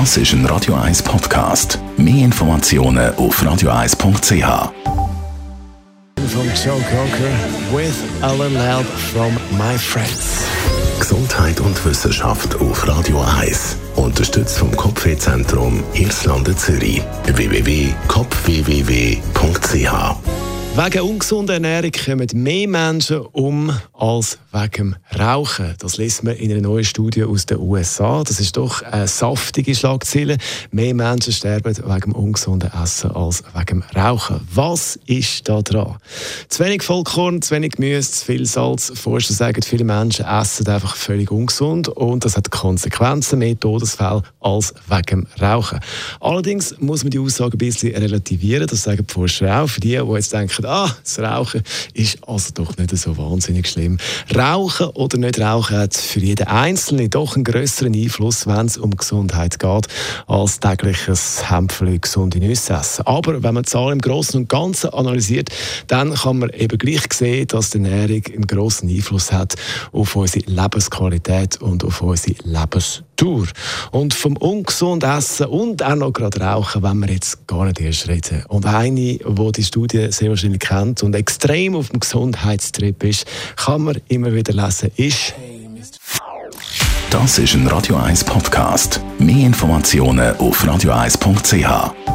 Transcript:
Das ist ein Radio 1 Podcast. Mehr Informationen auf radio1.ch. From Joe Cocker with a little help from my friends. Gesundheit und Wissenschaft auf Radio 1. Unterstützt vom Kopfwehzentrum Irlande Zürich. www.kopfwww.ch Wegen ungesunder Ernährung kommen mehr Menschen um als wegen Rauchen. Das liest man in einer neuen Studie aus den USA. Das ist doch eine saftige Schlagzeile. Mehr Menschen sterben wegen ungesunden Essen als wegen Rauchen. Was ist da dran? Zu wenig Vollkorn, zu wenig Gemüse, zu viel Salz. Forscher sagen, viele Menschen essen einfach völlig ungesund und das hat Konsequenzen, mehr Todesfälle als wegen Rauchen. Allerdings muss man die Aussage ein bisschen relativieren. Das sagen die Forscher auch. Für die, die jetzt denken, merken, ah, das Rauchen ist also doch nicht so wahnsinnig schlimm. Rauchen oder nicht rauchen hat für jeden Einzelnen doch einen größeren Einfluss, wenn es um Gesundheit geht, als tägliches Hämpfchen gesunde Nüsse essen. Aber wenn man die Zahlen im Großen und Ganzen analysiert, dann kann man eben gleich sehen, dass die Ernährung einen grossen Einfluss hat auf unsere Lebensqualität und auf unsere Lebensdauer. Und vom ungesunden Essen und auch noch gerade Rauchen, wenn wir jetzt gar nicht erst reden. Und eine, die die Studie sehr wahrscheinlich kennt und extrem auf dem Gesundheitstrip ist, kann man immer wieder lesen, ist. Das ist ein Radio 1 Podcast. Mehr Informationen auf radio1.ch.